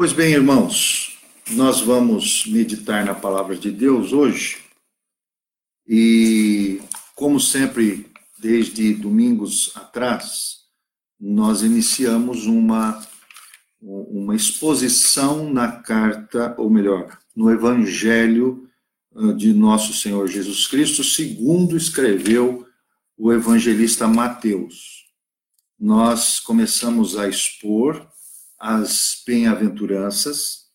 Pois bem, irmãos, nós vamos meditar na palavra de Deus hoje e, como sempre, desde domingos atrás, nós iniciamos uma, uma exposição na carta, ou melhor, no Evangelho ah, de nosso Senhor Jesus Cristo, segundo escreveu o evangelista Mateus. Nós começamos a expor as bem-aventuranças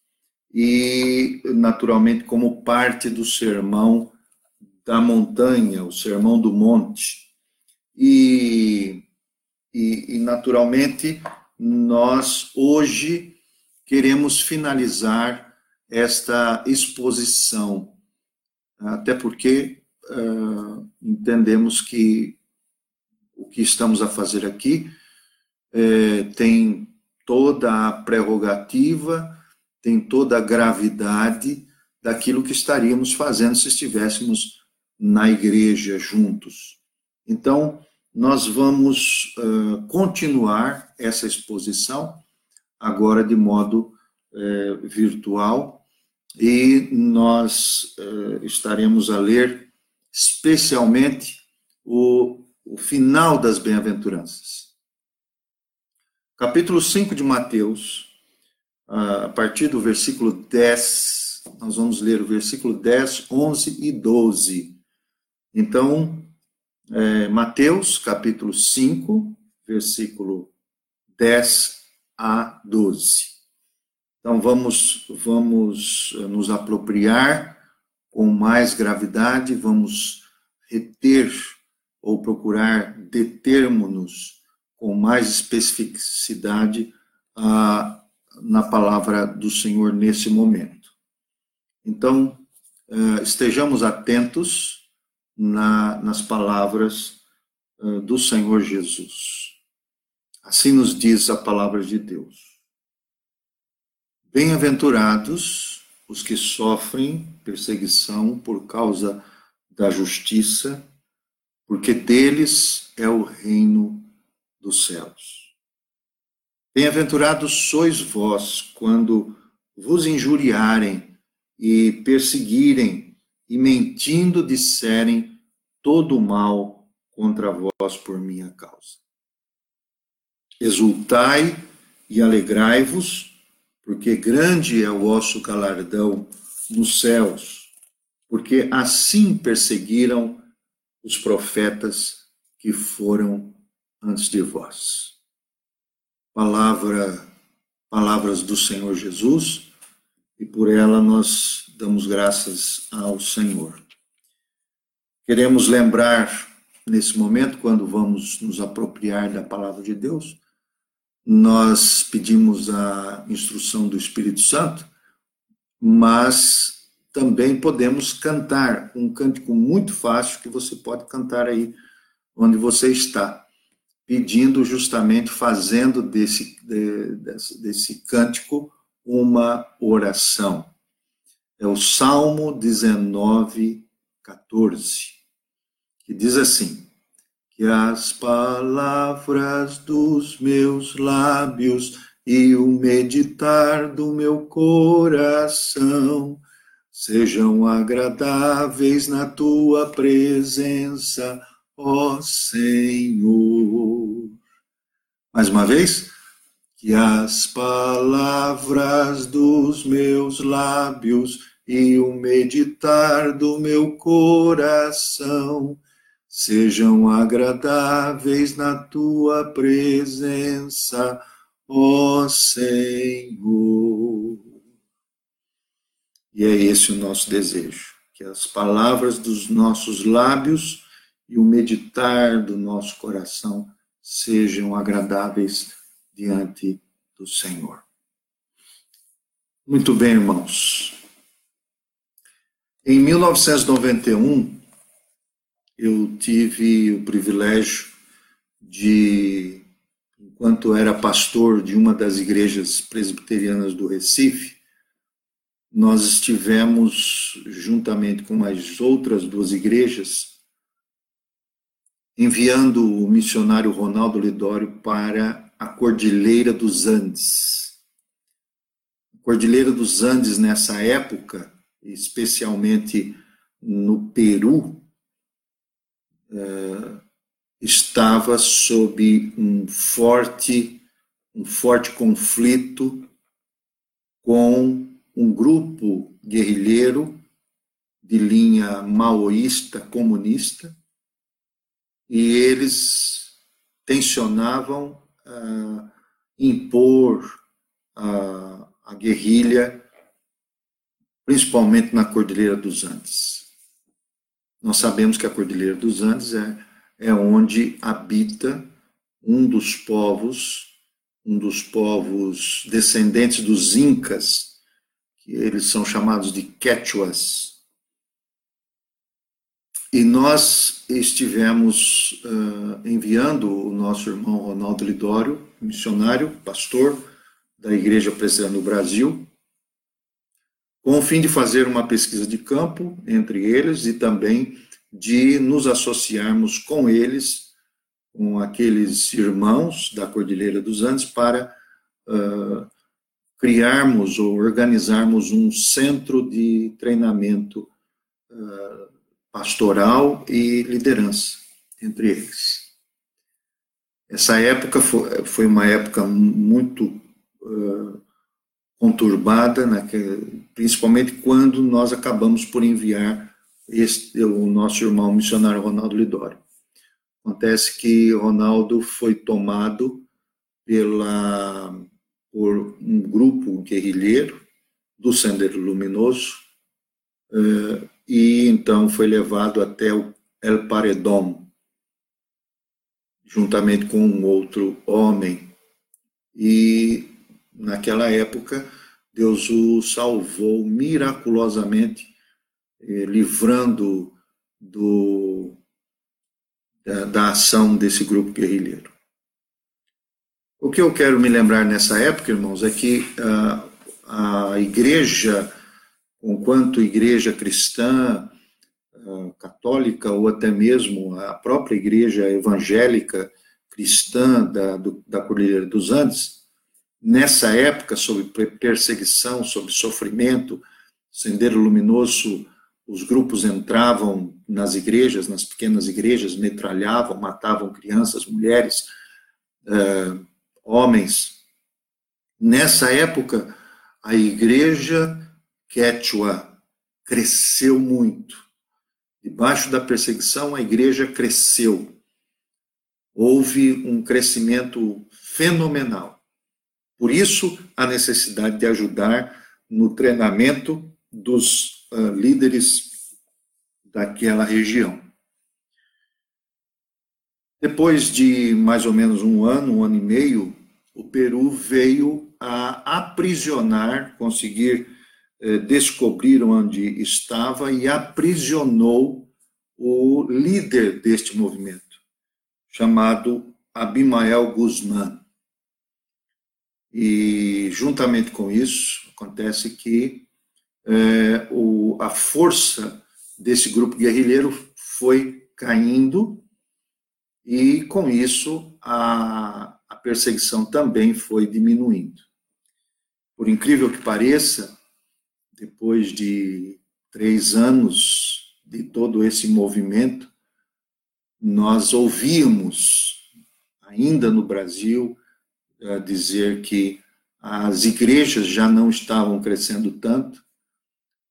e, naturalmente, como parte do sermão da montanha, o sermão do monte. E, e, e naturalmente, nós hoje queremos finalizar esta exposição, até porque uh, entendemos que o que estamos a fazer aqui eh, tem toda a prerrogativa, tem toda a gravidade daquilo que estaríamos fazendo se estivéssemos na igreja juntos. Então, nós vamos uh, continuar essa exposição, agora de modo uh, virtual, e nós uh, estaremos a ler especialmente o, o final das bem-aventuranças capítulo 5 de Mateus, a partir do versículo 10, nós vamos ler o versículo 10, 11 e 12. Então, é, Mateus, capítulo 5, versículo 10 a 12. Então, vamos, vamos nos apropriar com mais gravidade, vamos reter ou procurar determos-nos com mais especificidade ah, na palavra do Senhor nesse momento. Então, eh, estejamos atentos na, nas palavras eh, do Senhor Jesus. Assim nos diz a palavra de Deus. Bem-aventurados os que sofrem perseguição por causa da justiça, porque deles é o reino dos céus. Bem-aventurados sois vós quando vos injuriarem e perseguirem e mentindo disserem todo o mal contra vós por minha causa. Exultai e alegrai-vos, porque grande é o vosso galardão nos céus, porque assim perseguiram os profetas que foram antes de vós. Palavra, palavras do Senhor Jesus, e por ela nós damos graças ao Senhor. Queremos lembrar nesse momento, quando vamos nos apropriar da palavra de Deus, nós pedimos a instrução do Espírito Santo, mas também podemos cantar um cântico muito fácil que você pode cantar aí onde você está pedindo justamente, fazendo desse, de, desse, desse cântico uma oração. É o Salmo 19, 14, que diz assim: Que as palavras dos meus lábios e o meditar do meu coração sejam agradáveis na tua presença ó Senhor. Mais uma vez, que as palavras dos meus lábios e o meditar do meu coração sejam agradáveis na tua presença, ó Senhor. E é esse o nosso desejo, que as palavras dos nossos lábios e o meditar do nosso coração sejam agradáveis diante do Senhor. Muito bem, irmãos. Em 1991, eu tive o privilégio de, enquanto era pastor de uma das igrejas presbiterianas do Recife, nós estivemos, juntamente com as outras duas igrejas, enviando o missionário Ronaldo Lidório para a Cordilheira dos Andes. Cordilheira dos Andes, nessa época, especialmente no Peru, uh, estava sob um forte, um forte conflito com um grupo guerrilheiro de linha maoísta, comunista, e eles tensionavam uh, impor a, a guerrilha, principalmente na Cordilheira dos Andes. Nós sabemos que a Cordilheira dos Andes é, é onde habita um dos povos, um dos povos descendentes dos Incas, que eles são chamados de Quechuas. E nós estivemos uh, enviando o nosso irmão Ronaldo Lidório, missionário, pastor da Igreja Presbiteriana do Brasil, com o fim de fazer uma pesquisa de campo entre eles e também de nos associarmos com eles, com aqueles irmãos da Cordilheira dos Andes, para uh, criarmos ou organizarmos um centro de treinamento uh, pastoral e liderança entre eles. Essa época foi, uma época muito uh, conturbada, principalmente quando nós acabamos por enviar este, o nosso irmão missionário Ronaldo Lidório. Acontece que Ronaldo foi tomado pela, por um grupo guerrilheiro do Sendero Luminoso, uh, e então foi levado até o El Paredón, juntamente com um outro homem. E naquela época, Deus o salvou miraculosamente, eh, livrando do, da, da ação desse grupo guerrilheiro. O que eu quero me lembrar nessa época, irmãos, é que uh, a igreja enquanto igreja cristã, ah, católica ou até mesmo a própria igreja evangélica cristã da, do, da Cordilheira dos Andes, nessa época, sob perseguição, sob sofrimento, Sendero Luminoso, os grupos entravam nas igrejas, nas pequenas igrejas, metralhavam, matavam crianças, mulheres, uh, homens. Nessa época, a igreja Quechua cresceu muito. Debaixo da perseguição, a igreja cresceu. Houve um crescimento fenomenal. Por isso, a necessidade de ajudar no treinamento dos uh, líderes daquela região. Depois de mais ou menos um ano, um ano e meio, o Peru veio a aprisionar, conseguir eh, descobriram onde estava e aprisionou o líder deste movimento, chamado Abimael Guzmán. E, juntamente com isso, acontece que é, o, a força desse grupo guerrilheiro foi caindo, e, com isso, a, a perseguição também foi diminuindo. Por incrível que pareça, depois de três anos de todo esse movimento, nós ouvíamos, ainda no Brasil, eh, dizer que as igrejas já não estavam crescendo tanto,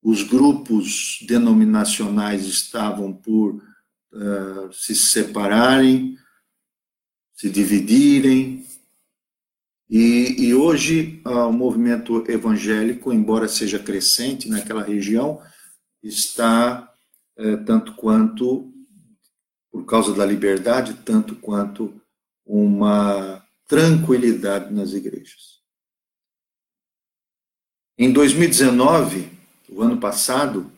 os grupos denominacionais estavam por uh, se separarem, se dividirem, e, e hoje ah, o movimento evangélico, embora seja crescente naquela região, está eh, tanto quanto, por causa da liberdade, tanto quanto uma tranquilidade nas igrejas. Em 2019, o ano passado,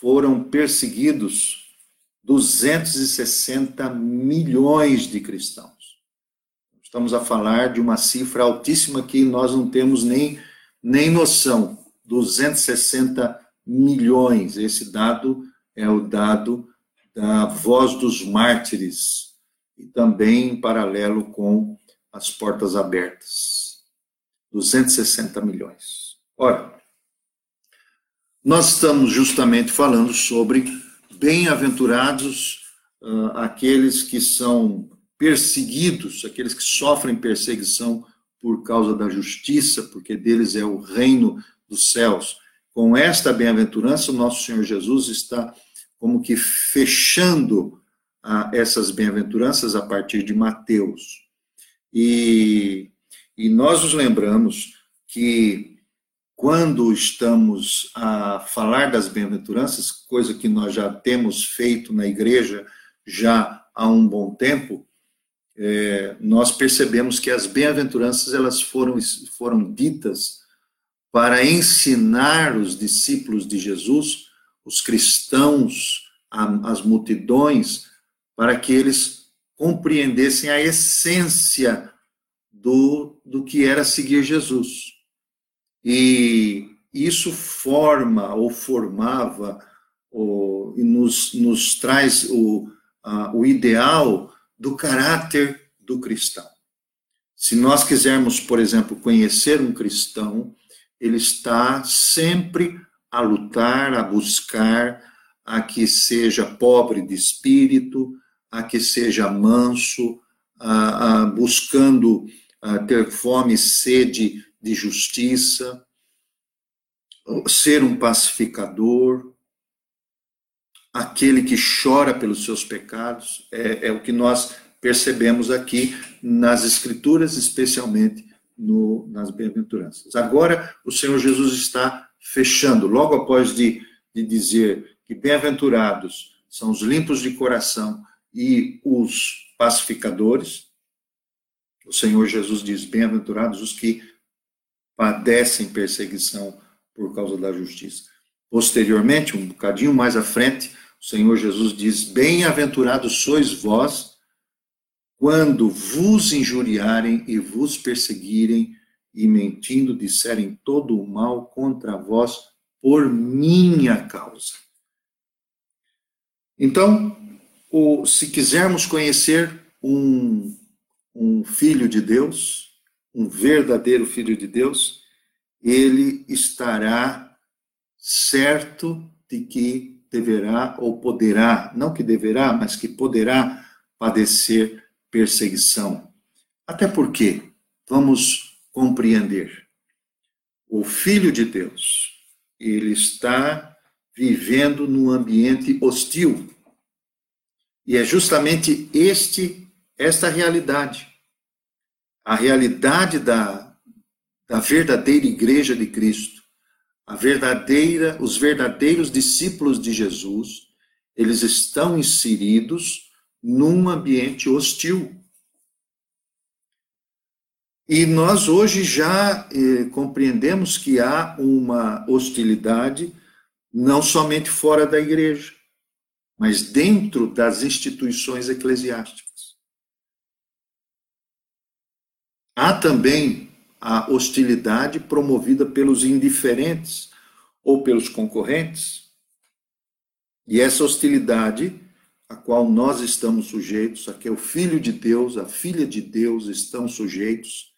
foram perseguidos 260 milhões de cristãos. Estamos a falar de uma cifra altíssima que nós não temos nem, nem noção. 260 milhões. Esse dado é o dado da Voz dos Mártires, e também em paralelo com as portas abertas. 260 milhões. Ora, nós estamos justamente falando sobre bem-aventurados uh, aqueles que são perseguidos, aqueles que sofrem perseguição por causa da justiça, porque deles é o reino dos céus. Com esta bem-aventurança, o nosso Senhor Jesus está como que fechando ah, essas bem-aventuranças a partir de Mateus. E, e nós nos lembramos que quando estamos a falar das bem-aventuranças, coisa que nós já temos feito na igreja já há um bom tempo, é, nós percebemos que as bem-aventuranças elas foram, foram ditas para ensinar os discípulos de Jesus, os cristãos, as multidões, para que eles compreendessem a essência do, do que era seguir Jesus. E isso forma ou formava ou, e nos, nos traz o, a, o ideal do caráter do cristão. Se nós quisermos, por exemplo, conhecer um cristão, ele está sempre a lutar, a buscar a que seja pobre de espírito, a que seja manso, a, a buscando a ter fome e sede de justiça, ser um pacificador, aquele que chora pelos seus pecados, é, é o que nós percebemos aqui nas Escrituras, especialmente no, nas bem-aventuranças. Agora, o Senhor Jesus está fechando, logo após de, de dizer que bem-aventurados são os limpos de coração e os pacificadores, o Senhor Jesus diz: bem-aventurados os que padecem perseguição por causa da justiça. Posteriormente, um bocadinho mais à frente, o Senhor Jesus diz: Bem-aventurados sois vós quando vos injuriarem e vos perseguirem e mentindo disserem todo o mal contra vós por minha causa. Então, o, se quisermos conhecer um, um filho de Deus, um verdadeiro filho de Deus, ele estará certo de que deverá ou poderá, não que deverá, mas que poderá padecer perseguição. Até porque, vamos compreender, o Filho de Deus, ele está vivendo num ambiente hostil. E é justamente este esta realidade. A realidade da, da verdadeira igreja de Cristo, a verdadeira, os verdadeiros discípulos de Jesus, eles estão inseridos num ambiente hostil. E nós hoje já eh, compreendemos que há uma hostilidade não somente fora da igreja, mas dentro das instituições eclesiásticas. Há também a hostilidade promovida pelos indiferentes ou pelos concorrentes. E essa hostilidade a qual nós estamos sujeitos, a que o Filho de Deus, a Filha de Deus estão sujeitos.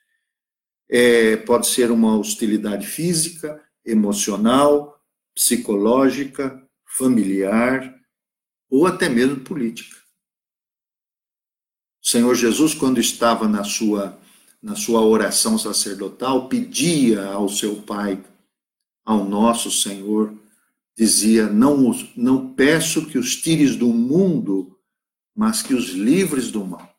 É, pode ser uma hostilidade física, emocional, psicológica, familiar ou até mesmo política. O Senhor Jesus, quando estava na sua, na sua oração sacerdotal, pedia ao seu Pai, ao nosso Senhor, dizia: não, não peço que os tires do mundo, mas que os livres do mal.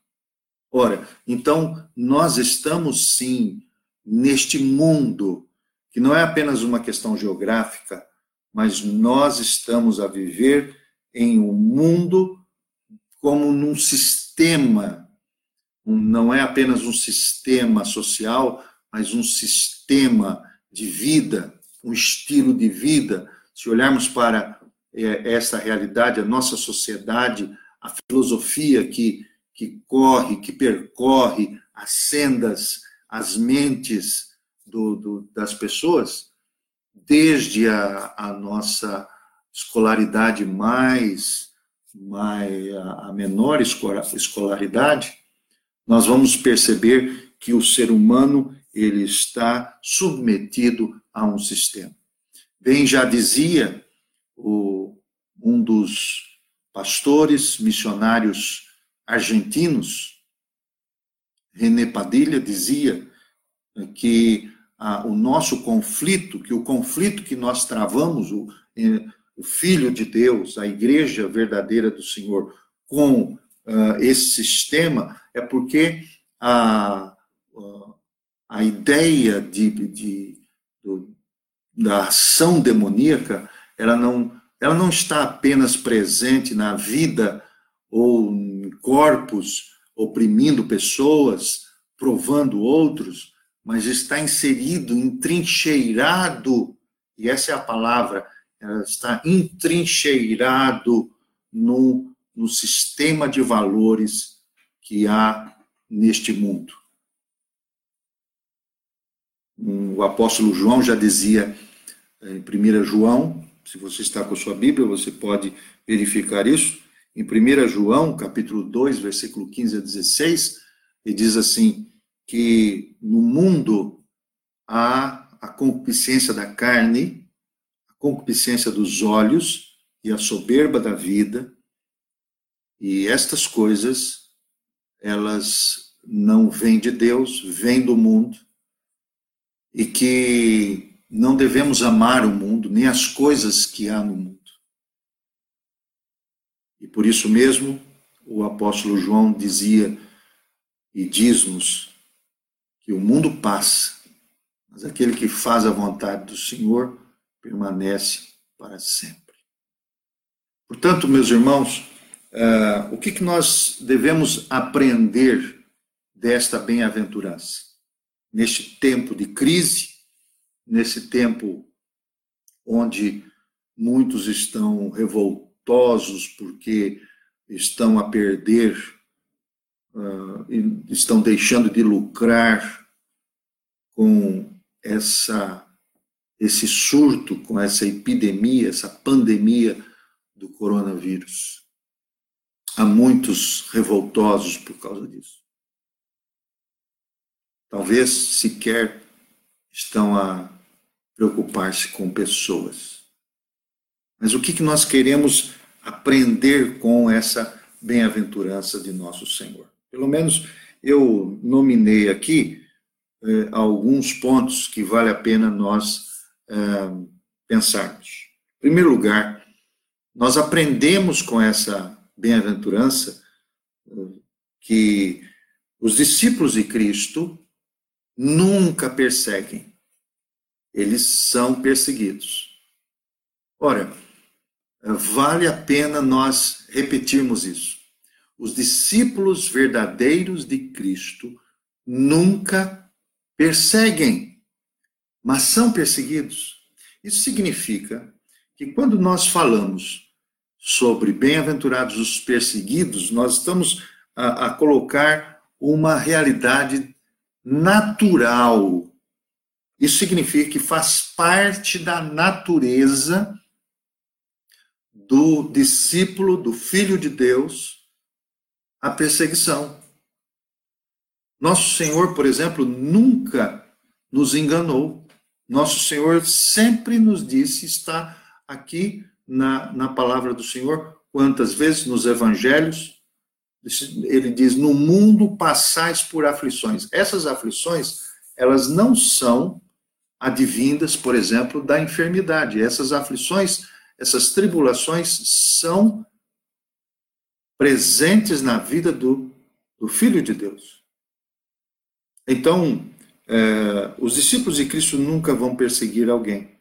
Ora, então nós estamos sim neste mundo, que não é apenas uma questão geográfica, mas nós estamos a viver em um mundo como num sistema, não é apenas um sistema social, mas um sistema de vida, um estilo de vida. Se olharmos para é, essa realidade, a nossa sociedade, a filosofia que, que corre, que percorre as sendas, as mentes do, do, das pessoas, desde a, a, nossa escolaridade mais, mais a menor escolaridade, nós vamos perceber que o ser humano ele está submetido a um sistema. Bem, já dizia o, um dos pastores missionários argentinos, René Padilha, dizia que a, o nosso conflito, que o conflito que nós travamos, o, o Filho de Deus, a igreja verdadeira do Senhor, com uh, esse sistema, é porque a, a ideia de, de, de, da ação demoníaca, ela não, ela não está apenas presente na vida ou em corpos, oprimindo pessoas, provando outros, mas está inserido, entrincheirado, e essa é a palavra, está entrincheirado no, no sistema de valores que há neste mundo. O apóstolo João já dizia em 1 João, se você está com a sua Bíblia, você pode verificar isso. Em 1 João, capítulo 2, versículo 15 a 16, ele diz assim: que no mundo há a concupiscência da carne, a concupiscência dos olhos e a soberba da vida, e estas coisas, elas não vêm de Deus, vêm do mundo, e que não devemos amar o mundo, nem as coisas que há no mundo. E por isso mesmo, o apóstolo João dizia e diz-nos que o mundo passa, mas aquele que faz a vontade do Senhor permanece para sempre. Portanto, meus irmãos, uh, o que, que nós devemos aprender desta bem-aventurança? Neste tempo de crise, nesse tempo onde muitos estão revoltosos porque estão a perder uh, estão deixando de lucrar com essa esse surto, com essa epidemia, essa pandemia do coronavírus. Há muitos revoltosos por causa disso. Talvez sequer estão a preocupar-se com pessoas. Mas o que, que nós queremos aprender com essa bem-aventurança de nosso Senhor? Pelo menos eu nominei aqui eh, alguns pontos que vale a pena nós eh, pensarmos. Em primeiro lugar, nós aprendemos com essa bem-aventurança que os discípulos de Cristo nunca perseguem, eles são perseguidos. Ora, vale a pena nós repetirmos isso. Os discípulos verdadeiros de Cristo nunca perseguem, mas são perseguidos. Isso significa que quando nós falamos sobre bem-aventurados os perseguidos, nós estamos a, a colocar uma realidade natural. Isso significa que faz parte da natureza do discípulo, do filho de Deus, a perseguição. Nosso Senhor, por exemplo, nunca nos enganou. Nosso Senhor sempre nos disse, está aqui na, na palavra do Senhor, quantas vezes nos evangelhos, ele diz: No mundo passais por aflições. Essas aflições, elas não são advindas, por exemplo, da enfermidade. Essas aflições, essas tribulações são presentes na vida do, do Filho de Deus. Então, é, os discípulos de Cristo nunca vão perseguir alguém.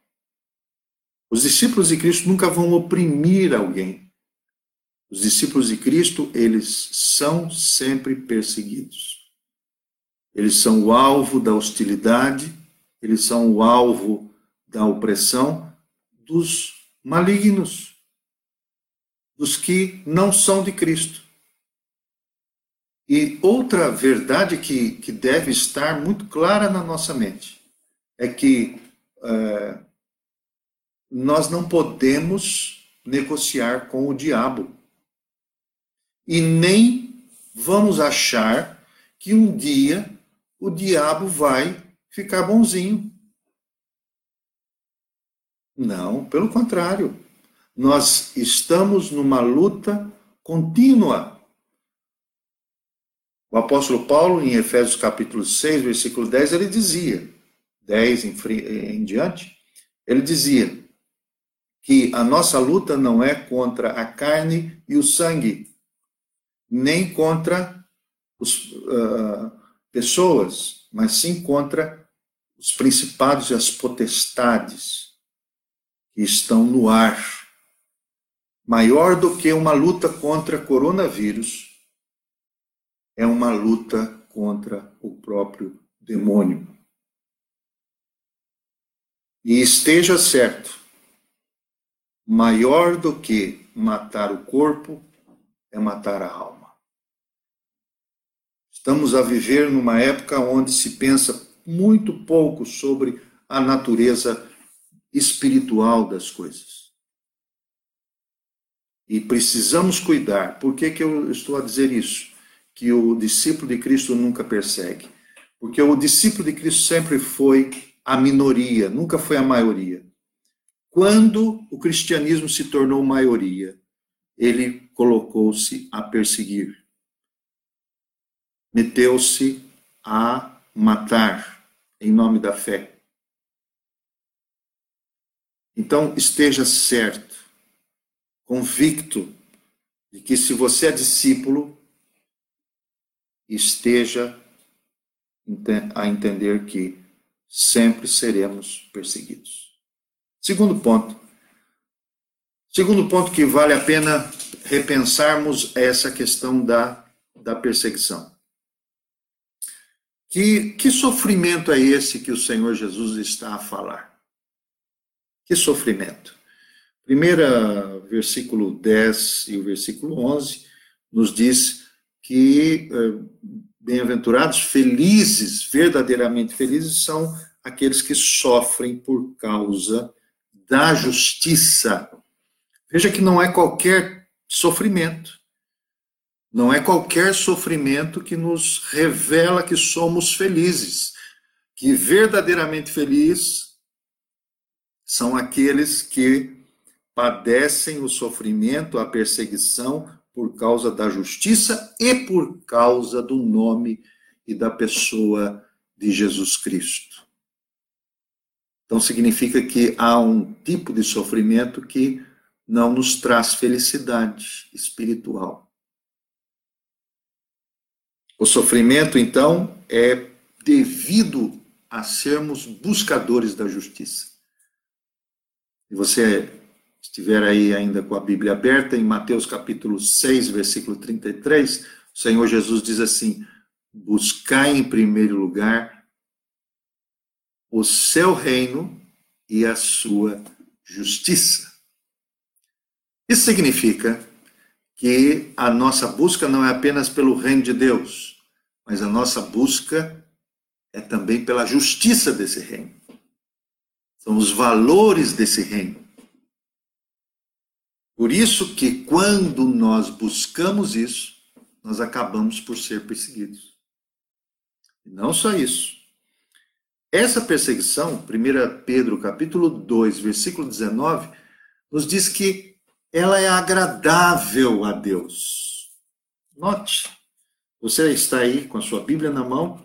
Os discípulos de Cristo nunca vão oprimir alguém. Os discípulos de Cristo, eles são sempre perseguidos. Eles são o alvo da hostilidade, eles são o alvo da opressão dos malignos dos que não são de Cristo. E outra verdade que, que deve estar muito clara na nossa mente é que é, nós não podemos negociar com o diabo. E nem vamos achar que um dia o diabo vai ficar bonzinho. Não, pelo contrário. Nós estamos numa luta contínua. O apóstolo Paulo, em Efésios capítulo 6, versículo 10, ele dizia, 10 em, em diante, ele dizia que a nossa luta não é contra a carne e o sangue, nem contra as uh, pessoas, mas sim contra os principados e as potestades que estão no ar maior do que uma luta contra coronavírus, é uma luta contra o próprio demônio. E esteja certo, maior do que matar o corpo é matar a alma. Estamos a viver numa época onde se pensa muito pouco sobre a natureza espiritual das coisas. E precisamos cuidar. Por que, que eu estou a dizer isso? Que o discípulo de Cristo nunca persegue. Porque o discípulo de Cristo sempre foi a minoria, nunca foi a maioria. Quando o cristianismo se tornou maioria, ele colocou-se a perseguir. Meteu-se a matar em nome da fé. Então, esteja certo convicto de que se você é discípulo, esteja a entender que sempre seremos perseguidos. Segundo ponto. Segundo ponto que vale a pena repensarmos é essa questão da, da perseguição. Que, que sofrimento é esse que o Senhor Jesus está a falar? Que sofrimento? Primeira versículo 10 e o versículo 11 nos diz que eh, bem-aventurados, felizes, verdadeiramente felizes são aqueles que sofrem por causa da justiça. Veja que não é qualquer sofrimento. Não é qualquer sofrimento que nos revela que somos felizes. Que verdadeiramente felizes são aqueles que padecem o sofrimento, a perseguição por causa da justiça e por causa do nome e da pessoa de Jesus Cristo. Então significa que há um tipo de sofrimento que não nos traz felicidade espiritual. O sofrimento, então, é devido a sermos buscadores da justiça. E você estiver aí ainda com a Bíblia aberta, em Mateus capítulo 6, versículo 33, o Senhor Jesus diz assim: Buscai em primeiro lugar o seu reino e a sua justiça. Isso significa que a nossa busca não é apenas pelo reino de Deus, mas a nossa busca é também pela justiça desse reino. São os valores desse reino. Por isso que quando nós buscamos isso, nós acabamos por ser perseguidos. E não só isso. Essa perseguição, 1 Pedro capítulo 2, versículo 19, nos diz que ela é agradável a Deus. Note, você está aí com a sua Bíblia na mão,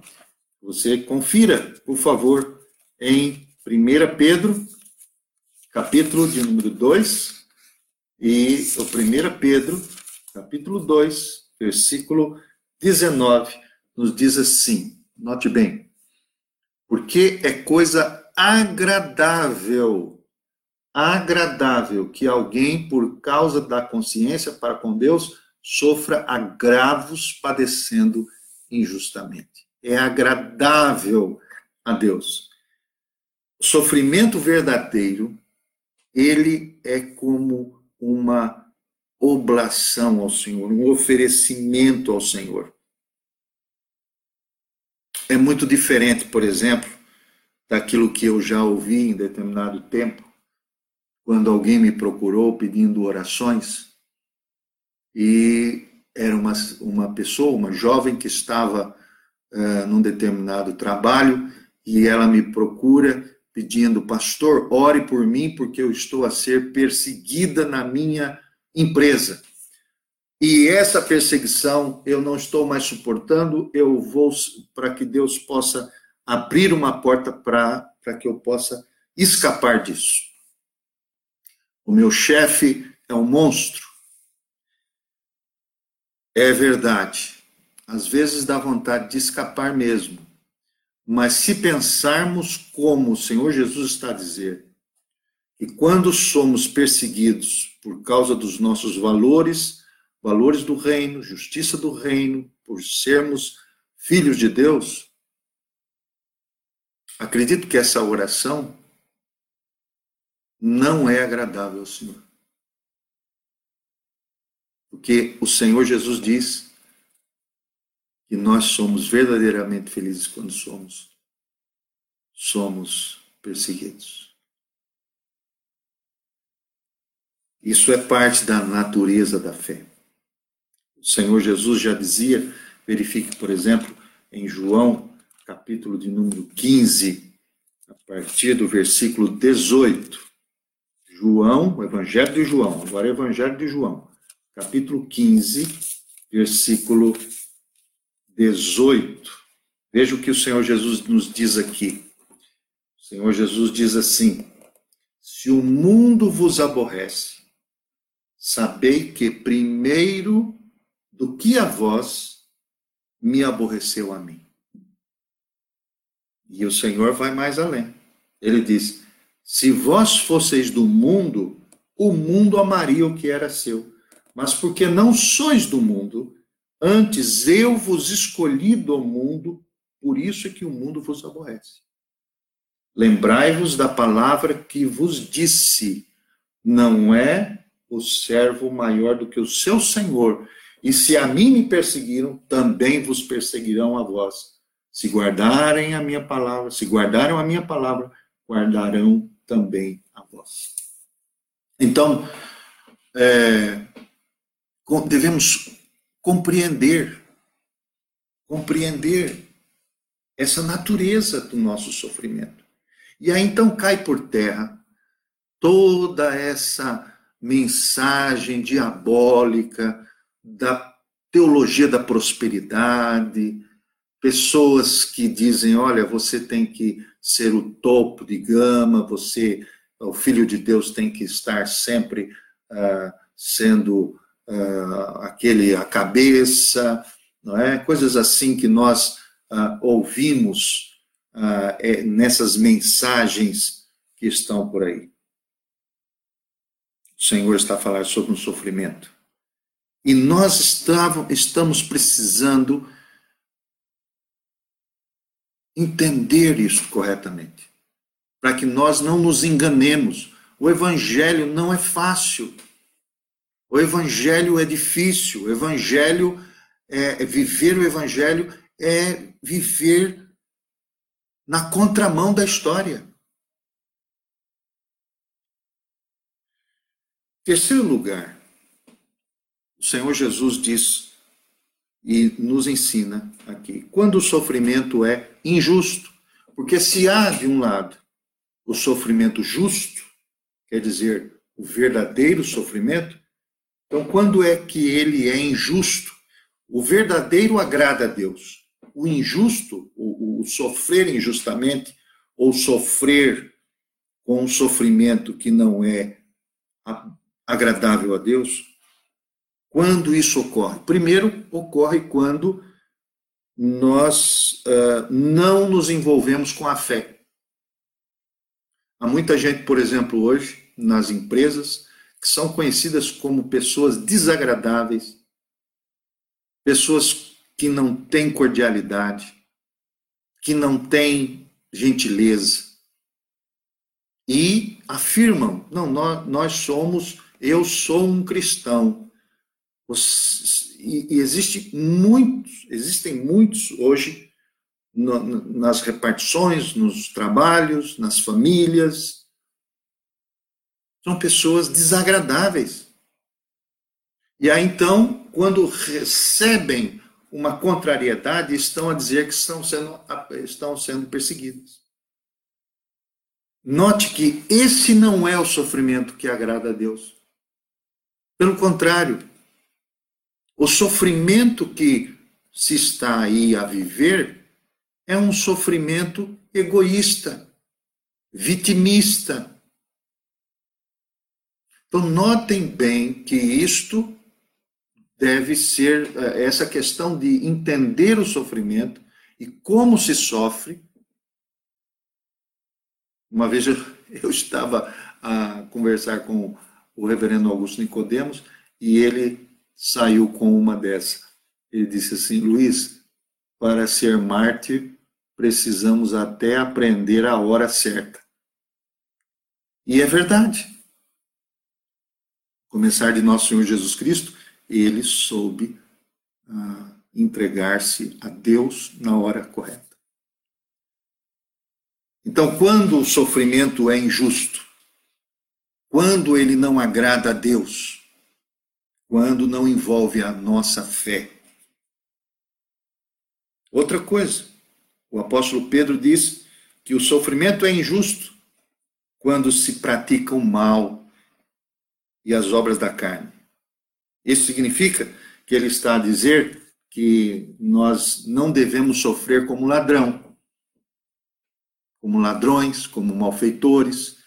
você confira, por favor, em 1 Pedro, capítulo de número 2, e o 1 Pedro, capítulo 2, versículo 19, nos diz assim: note bem, porque é coisa agradável, agradável que alguém, por causa da consciência para com Deus, sofra agravos padecendo injustamente. É agradável a Deus. O sofrimento verdadeiro, ele é como uma oblação ao Senhor, um oferecimento ao Senhor. É muito diferente, por exemplo, daquilo que eu já ouvi em determinado tempo, quando alguém me procurou pedindo orações, e era uma, uma pessoa, uma jovem que estava uh, num determinado trabalho, e ela me procura pedindo, pastor, ore por mim porque eu estou a ser perseguida na minha empresa. E essa perseguição eu não estou mais suportando, eu vou para que Deus possa abrir uma porta para que eu possa escapar disso. O meu chefe é um monstro. É verdade. Às vezes dá vontade de escapar mesmo. Mas se pensarmos como o Senhor Jesus está a dizer, que quando somos perseguidos por causa dos nossos valores, valores do reino, justiça do reino, por sermos filhos de Deus, acredito que essa oração não é agradável ao Senhor. Porque o Senhor Jesus diz que nós somos verdadeiramente felizes quando somos somos perseguidos. Isso é parte da natureza da fé. O Senhor Jesus já dizia, verifique, por exemplo, em João, capítulo de número 15, a partir do versículo 18. João, o Evangelho de João, agora é o Evangelho de João, capítulo 15, versículo 18. Veja o que o Senhor Jesus nos diz aqui. O Senhor Jesus diz assim: Se o mundo vos aborrece, sabei que primeiro do que a vós me aborreceu a mim. E o Senhor vai mais além. Ele diz: Se vós fosseis do mundo, o mundo amaria o que era seu. Mas porque não sois do mundo, antes eu vos escolhi do mundo, por isso é que o mundo vos aborrece. Lembrai-vos da palavra que vos disse: não é o servo maior do que o seu senhor. E se a mim me perseguiram, também vos perseguirão a vós. Se guardarem a minha palavra, se guardaram a minha palavra, guardarão também a vós. Então, é, devemos compreender, compreender essa natureza do nosso sofrimento. E aí então cai por terra toda essa mensagem diabólica da teologia da prosperidade, pessoas que dizem, olha, você tem que ser o topo de gama, você, o filho de Deus tem que estar sempre uh, sendo uh, aquele a cabeça, não é? Coisas assim que nós uh, ouvimos é, nessas mensagens que estão por aí. O Senhor está a falar sobre o sofrimento. E nós estamos precisando entender isso corretamente, para que nós não nos enganemos. O evangelho não é fácil. O evangelho é difícil. O evangelho é, é viver o evangelho é viver na contramão da história. Terceiro lugar, o Senhor Jesus diz e nos ensina aqui, quando o sofrimento é injusto, porque se há de um lado o sofrimento justo, quer dizer, o verdadeiro sofrimento, então quando é que ele é injusto? O verdadeiro agrada a Deus. O injusto, o, o sofrer injustamente, ou sofrer com um sofrimento que não é agradável a Deus, quando isso ocorre? Primeiro, ocorre quando nós uh, não nos envolvemos com a fé. Há muita gente, por exemplo, hoje, nas empresas, que são conhecidas como pessoas desagradáveis, pessoas que não têm cordialidade, que não têm gentileza, e afirmam: não, nós, nós somos, eu sou um cristão, e, existe muitos, existem muitos hoje nas repartições, nos trabalhos, nas famílias. São pessoas desagradáveis. E aí então, quando recebem uma contrariedade estão a dizer que estão sendo, estão sendo perseguidos. Note que esse não é o sofrimento que agrada a Deus. Pelo contrário, o sofrimento que se está aí a viver é um sofrimento egoísta, vitimista. Então, notem bem que isto deve ser eh, essa questão de entender o sofrimento e como se sofre. Uma vez eu, eu estava a conversar com o reverendo Augusto Nicodemos e ele saiu com uma dessa. Ele disse assim: Luiz, para ser mártir, precisamos até aprender a hora certa. E é verdade. Começar de nosso Senhor Jesus Cristo, ele soube ah, entregar-se a Deus na hora correta. Então, quando o sofrimento é injusto, quando ele não agrada a Deus, quando não envolve a nossa fé. Outra coisa, o apóstolo Pedro diz que o sofrimento é injusto quando se pratica o mal e as obras da carne. Isso significa que ele está a dizer que nós não devemos sofrer como ladrão, como ladrões, como malfeitores,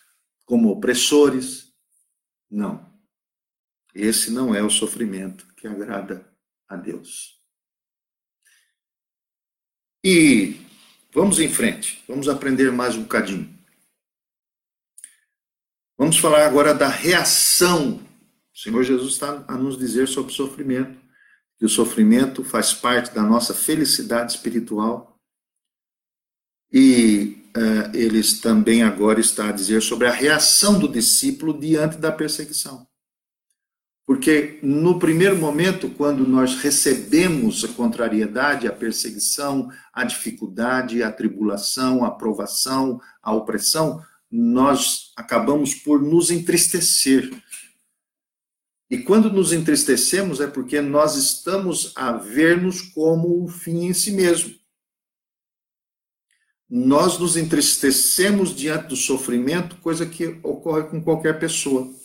como opressores. Não. Esse não é o sofrimento que agrada a Deus. E vamos em frente, vamos aprender mais um bocadinho. Vamos falar agora da reação. O Senhor Jesus está a nos dizer sobre o sofrimento, que o sofrimento faz parte da nossa felicidade espiritual. E uh, eles também agora está a dizer sobre a reação do discípulo diante da perseguição. Porque no primeiro momento, quando nós recebemos a contrariedade, a perseguição, a dificuldade, a tribulação, a provação, a opressão, nós acabamos por nos entristecer. E quando nos entristecemos é porque nós estamos a ver-nos como um fim em si mesmo nós nos entristecemos diante do sofrimento, coisa que ocorre com qualquer pessoa.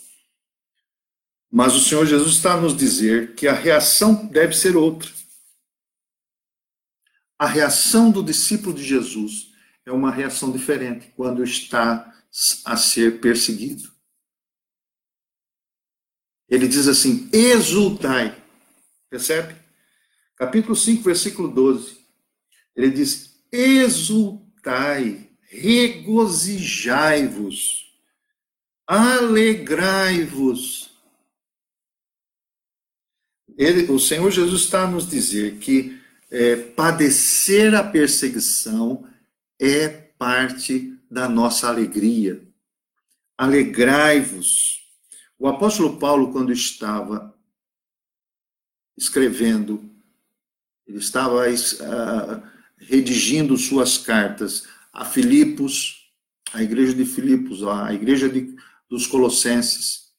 Mas o Senhor Jesus está a nos dizer que a reação deve ser outra. A reação do discípulo de Jesus é uma reação diferente quando está a ser perseguido. Ele diz assim: exultai. Percebe? Capítulo 5, versículo 12. Ele diz: exultai, regozijai-vos, alegrai-vos. O Senhor Jesus está a nos dizer que é, padecer a perseguição é parte da nossa alegria. Alegrai-vos. O apóstolo Paulo, quando estava escrevendo, ele estava uh, redigindo suas cartas a Filipos, a igreja de Filipos, a igreja de, dos Colossenses,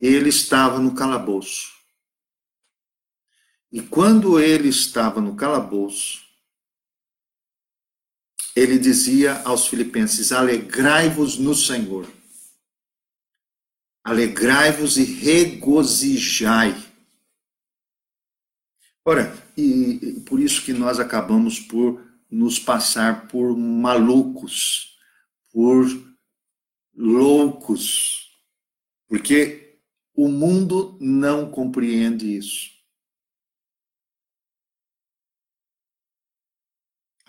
ele estava no calabouço. E quando ele estava no calabouço, ele dizia aos filipenses: Alegrai-vos no Senhor. Alegrai-vos e regozijai. Ora, e por isso que nós acabamos por nos passar por malucos, por loucos, porque o mundo não compreende isso.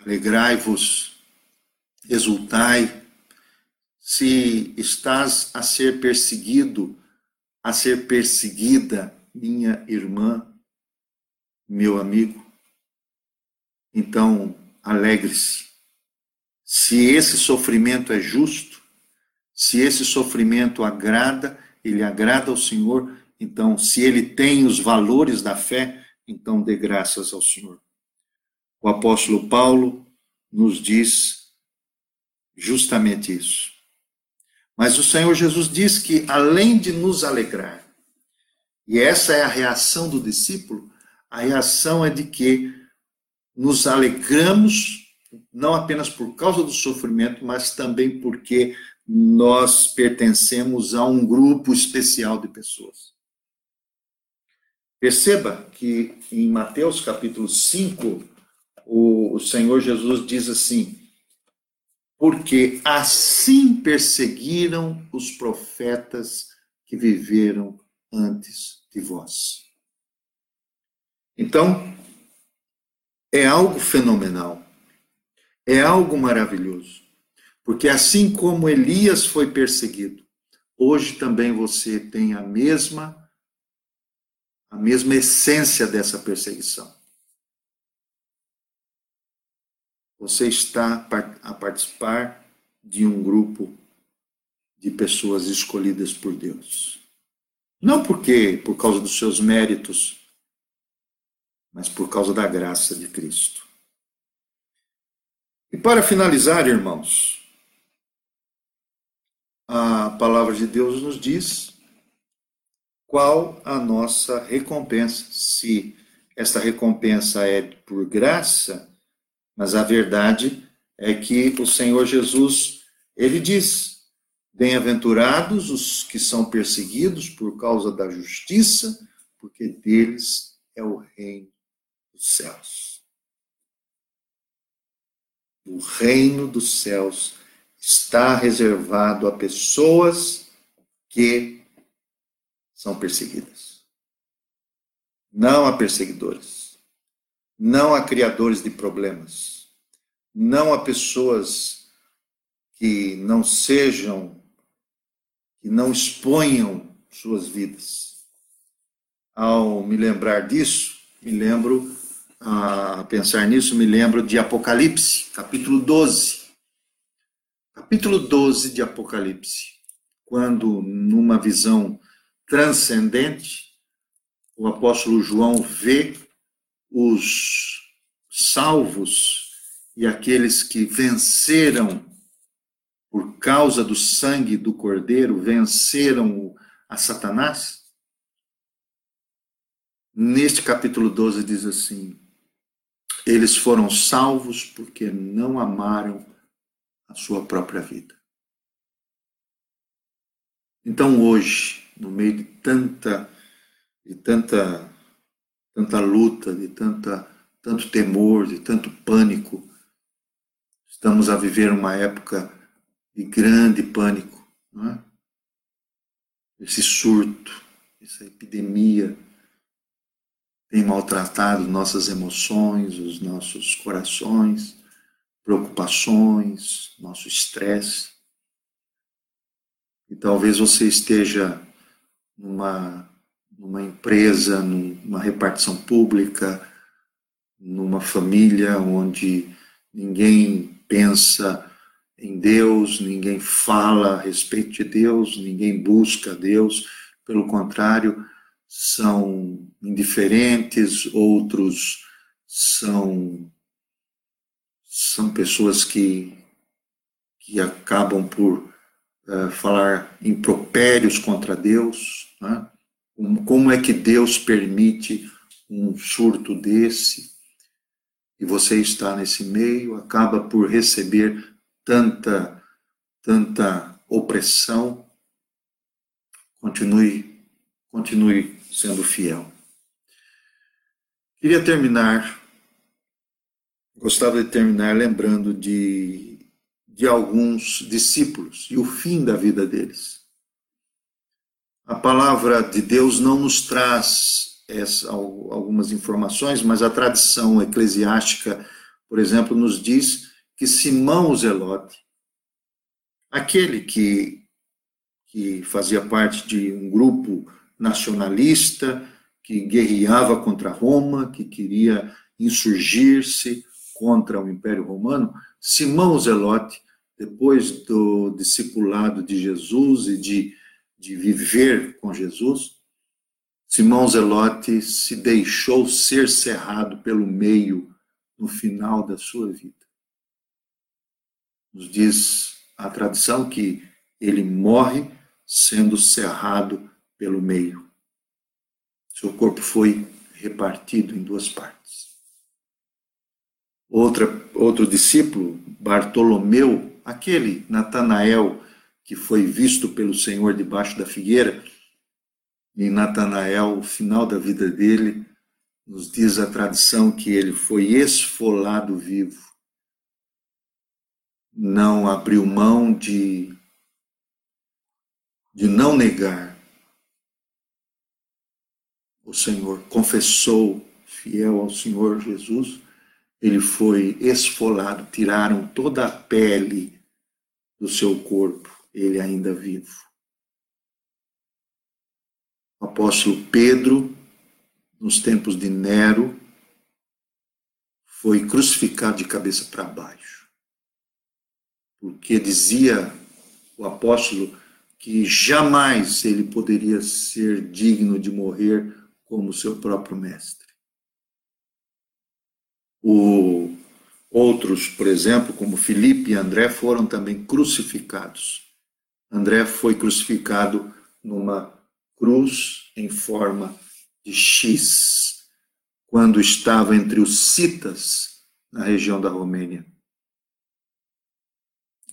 Alegrai-vos, exultai, se estás a ser perseguido, a ser perseguida, minha irmã, meu amigo. Então, alegre-se. Se esse sofrimento é justo, se esse sofrimento agrada, ele agrada ao Senhor, então, se ele tem os valores da fé, então dê graças ao Senhor. O apóstolo Paulo nos diz justamente isso. Mas o Senhor Jesus diz que, além de nos alegrar, e essa é a reação do discípulo, a reação é de que nos alegramos não apenas por causa do sofrimento, mas também porque nós pertencemos a um grupo especial de pessoas. Perceba que em Mateus capítulo 5, o, Senhor Jesus diz assim: Porque assim perseguiram os profetas que viveram antes de vós. Então, é algo fenomenal, é algo maravilhoso, porque assim como Elias foi perseguido, hoje também você tem a mesma a mesma essência dessa perseguição. Você está a participar de um grupo de pessoas escolhidas por Deus. Não porque por causa dos seus méritos, mas por causa da graça de Cristo. E para finalizar, irmãos, a palavra de Deus nos diz qual a nossa recompensa. Se esta recompensa é por graça, mas a verdade é que o Senhor Jesus, ele diz: Bem-aventurados os que são perseguidos por causa da justiça, porque deles é o reino dos céus. O reino dos céus está reservado a pessoas que são perseguidas. Não a perseguidores. Não a criadores de problemas. Não a pessoas que não sejam, que não exponham suas vidas. Ao me lembrar disso, me lembro a pensar nisso, me lembro de Apocalipse, capítulo 12. Capítulo 12 de Apocalipse, quando, numa visão transcendente, o apóstolo João vê os salvos e aqueles que venceram por causa do sangue do Cordeiro, venceram a Satanás. Neste capítulo 12 diz assim: eles foram salvos porque não amaram a sua própria vida. Então hoje, no meio de tanta de tanta tanta luta, de tanta tanto temor, de tanto pânico, estamos a viver uma época de grande pânico, não é? Esse surto, essa epidemia tem maltratado nossas emoções, os nossos corações, preocupações, nosso estresse. E talvez você esteja numa, numa empresa, numa repartição pública, numa família onde ninguém pensa em Deus, ninguém fala a respeito de Deus, ninguém busca Deus, pelo contrário, são indiferentes, outros são são pessoas que que acabam por uh, falar impropérios contra Deus, né? Como é que Deus permite um surto desse? E você está nesse meio, acaba por receber tanta tanta opressão. Continue continue sendo fiel. Queria terminar, gostava de terminar lembrando de, de alguns discípulos e o fim da vida deles. A palavra de Deus não nos traz essa, algumas informações, mas a tradição eclesiástica, por exemplo, nos diz que Simão o Zelote, aquele que, que fazia parte de um grupo nacionalista, que guerreava contra Roma, que queria insurgir-se contra o Império Romano, Simão Zelote, depois do discipulado de Jesus e de, de viver com Jesus, Simão Zelote se deixou ser cerrado pelo meio no final da sua vida. Nos diz a tradição que ele morre sendo cerrado pelo meio. Seu corpo foi repartido em duas partes. Outra, outro discípulo, Bartolomeu, aquele Natanael que foi visto pelo Senhor debaixo da figueira, e Natanael, o final da vida dele, nos diz a tradição que ele foi esfolado vivo. Não abriu mão de, de não negar o Senhor, confessou fiel ao Senhor Jesus, ele foi esfolado, tiraram toda a pele do seu corpo, ele ainda vivo. O apóstolo Pedro nos tempos de Nero, foi crucificado de cabeça para baixo. Porque dizia o apóstolo que jamais ele poderia ser digno de morrer como seu próprio mestre. O, outros, por exemplo, como Filipe e André, foram também crucificados. André foi crucificado numa cruz em forma de X, quando estava entre os citas na região da Romênia.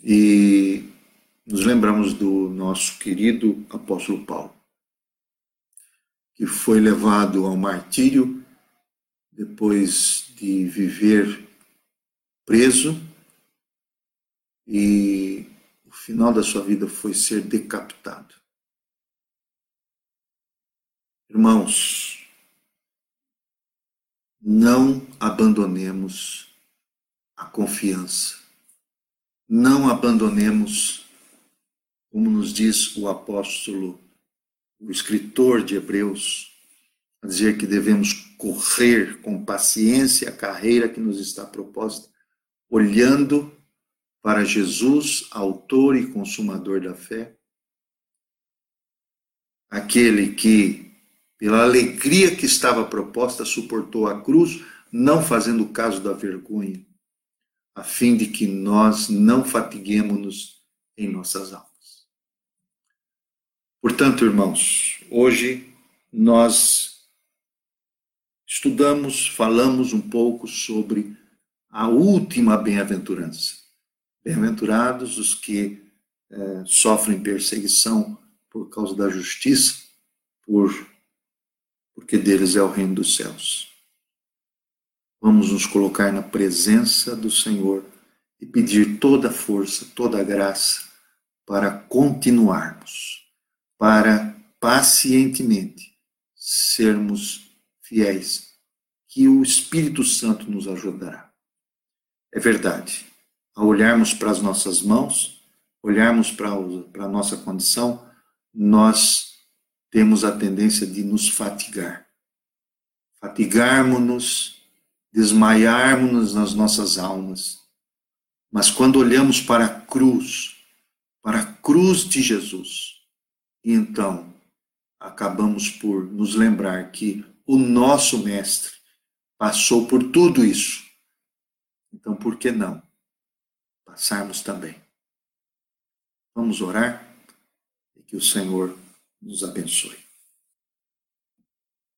E nos lembramos do nosso querido apóstolo Paulo, que foi levado ao martírio depois de viver preso e final da sua vida foi ser decapitado. Irmãos, não abandonemos a confiança. Não abandonemos, como nos diz o apóstolo, o escritor de Hebreus, a dizer que devemos correr com paciência a carreira que nos está proposta, olhando para Jesus, autor e consumador da fé, aquele que pela alegria que estava proposta, suportou a cruz, não fazendo caso da vergonha, a fim de que nós não fatiguemos-nos em nossas almas. Portanto, irmãos, hoje nós estudamos, falamos um pouco sobre a última bem-aventurança. Bem-aventurados os que eh, sofrem perseguição por causa da justiça, por porque deles é o reino dos céus. Vamos nos colocar na presença do Senhor e pedir toda a força, toda a graça para continuarmos, para pacientemente sermos fiéis, que o Espírito Santo nos ajudará. É verdade, ao olharmos para as nossas mãos, olharmos para a nossa condição, nós temos a tendência de nos fatigar. Fatigarmos-nos, desmaiarmos-nos nas nossas almas. Mas quando olhamos para a cruz, para a cruz de Jesus, então acabamos por nos lembrar que o nosso Mestre passou por tudo isso. Então, por que não passarmos também? Vamos orar e que o Senhor nos abençoe.